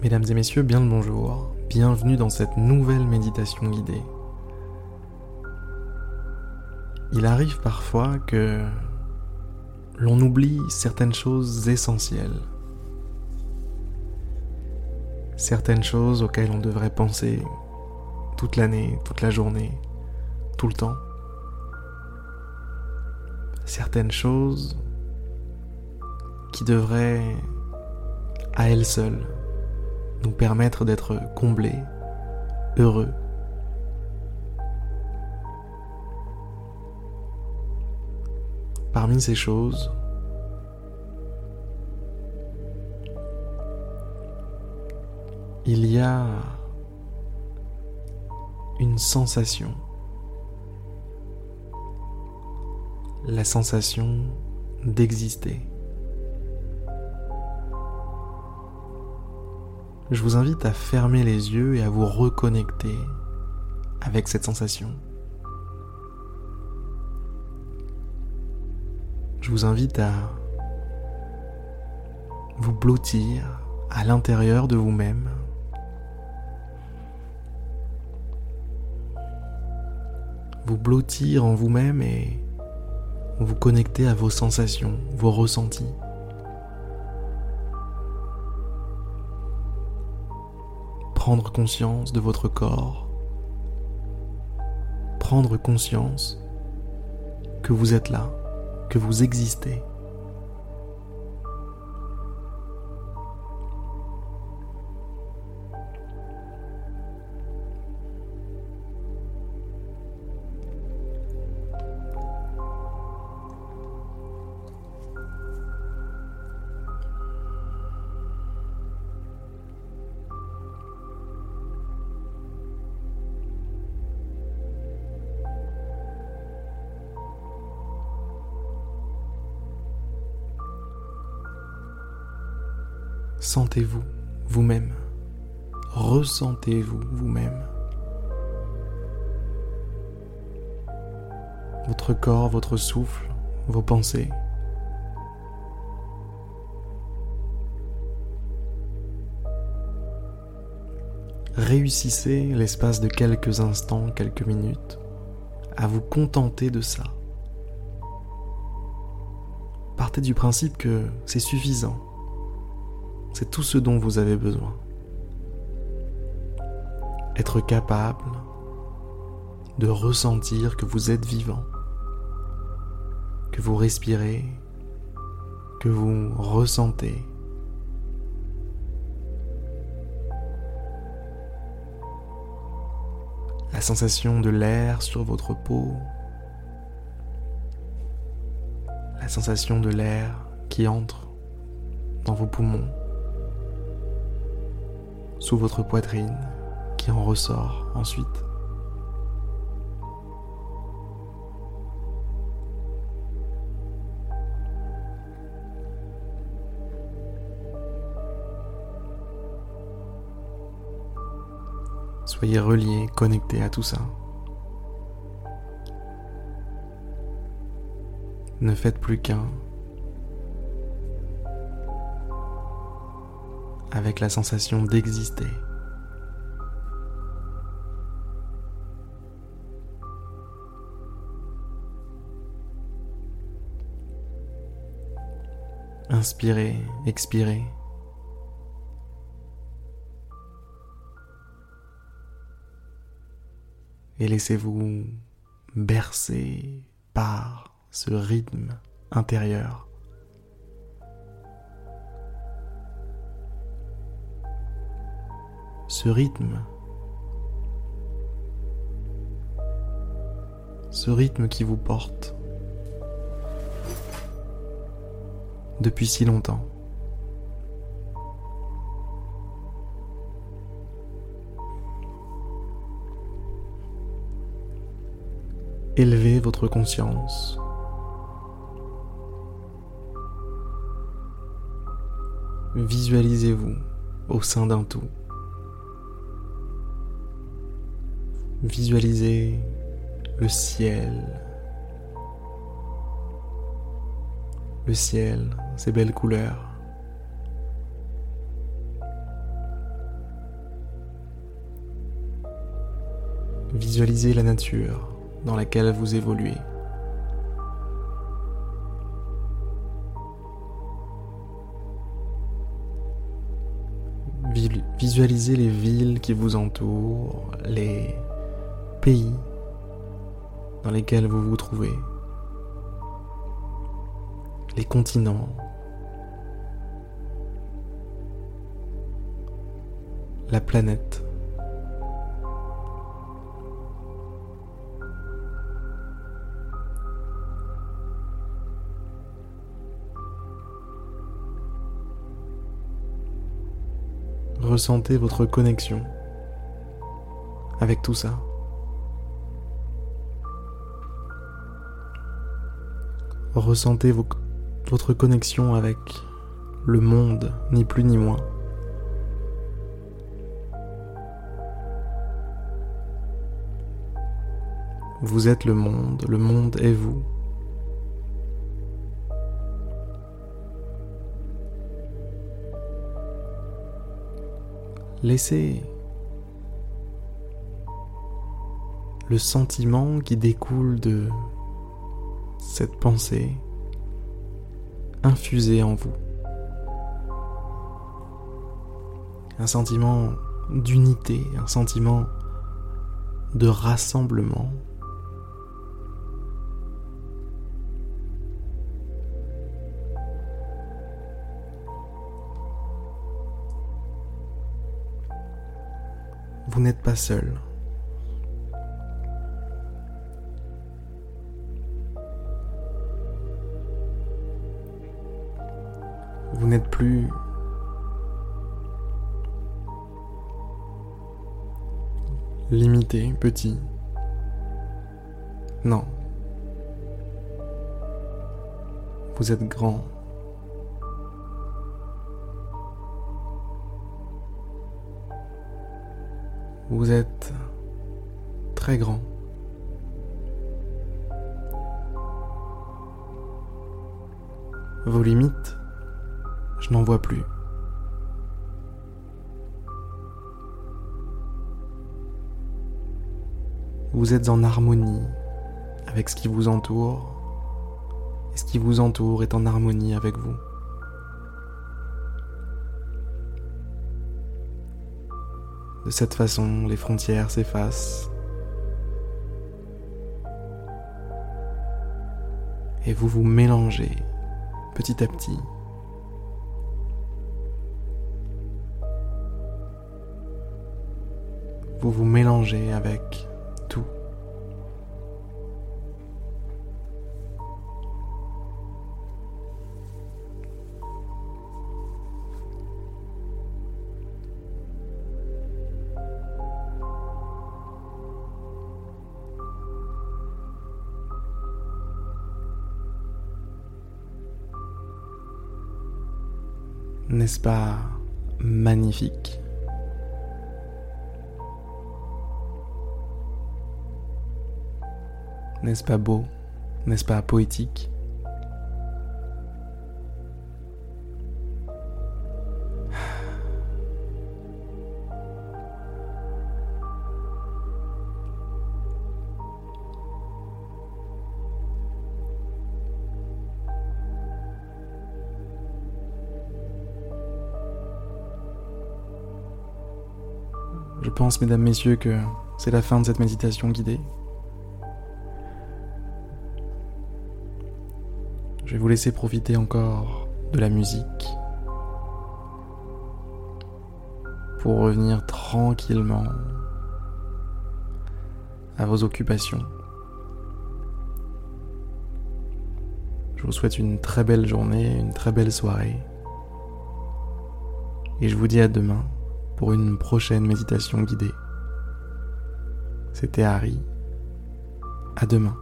Mesdames et messieurs, bien le bonjour. Bienvenue dans cette nouvelle méditation guidée. Il arrive parfois que l'on oublie certaines choses essentielles. Certaines choses auxquelles on devrait penser toute l'année, toute la journée, tout le temps. Certaines choses qui devraient, à elles seules, nous permettre d'être comblés, heureux. Parmi ces choses, il y a une sensation, la sensation d'exister. Je vous invite à fermer les yeux et à vous reconnecter avec cette sensation. Je vous invite à vous blottir à l'intérieur de vous-même. Vous blottir en vous-même et vous connecter à vos sensations, vos ressentis. Prendre conscience de votre corps, prendre conscience que vous êtes là, que vous existez. Sentez-vous vous-même. Ressentez-vous vous-même. Votre corps, votre souffle, vos pensées. Réussissez l'espace de quelques instants, quelques minutes, à vous contenter de ça. Partez du principe que c'est suffisant c'est tout ce dont vous avez besoin. Être capable de ressentir que vous êtes vivant, que vous respirez, que vous ressentez. La sensation de l'air sur votre peau, la sensation de l'air qui entre dans vos poumons sous votre poitrine qui en ressort ensuite. Soyez reliés, connectés à tout ça. Ne faites plus qu'un avec la sensation d'exister. Inspirez, expirez. Et laissez-vous bercer par ce rythme intérieur. Ce rythme, ce rythme qui vous porte depuis si longtemps. Élevez votre conscience. Visualisez-vous au sein d'un tout. Visualisez le ciel. Le ciel, ses belles couleurs. Visualisez la nature dans laquelle vous évoluez. Visualisez les villes qui vous entourent, les pays dans lesquels vous vous trouvez, les continents, la planète. Ressentez votre connexion avec tout ça. Ressentez votre connexion avec le monde, ni plus ni moins. Vous êtes le monde, le monde est vous. Laissez le sentiment qui découle de cette pensée infuser en vous. Un sentiment d'unité, un sentiment de rassemblement vous n'êtes pas seul. Vous n'êtes plus limité, petit. Non. Vous êtes grand. Vous êtes très grand. Vos limites, n'en vois plus. Vous êtes en harmonie avec ce qui vous entoure, et ce qui vous entoure est en harmonie avec vous. De cette façon, les frontières s'effacent. Et vous vous mélangez petit à petit. Vous vous mélangez avec tout. N'est-ce pas magnifique? N'est-ce pas beau? N'est-ce pas poétique? Je pense, mesdames, messieurs, que c'est la fin de cette méditation guidée. Je vais vous laisser profiter encore de la musique pour revenir tranquillement à vos occupations. Je vous souhaite une très belle journée, une très belle soirée. Et je vous dis à demain pour une prochaine méditation guidée. C'était Harry. À demain.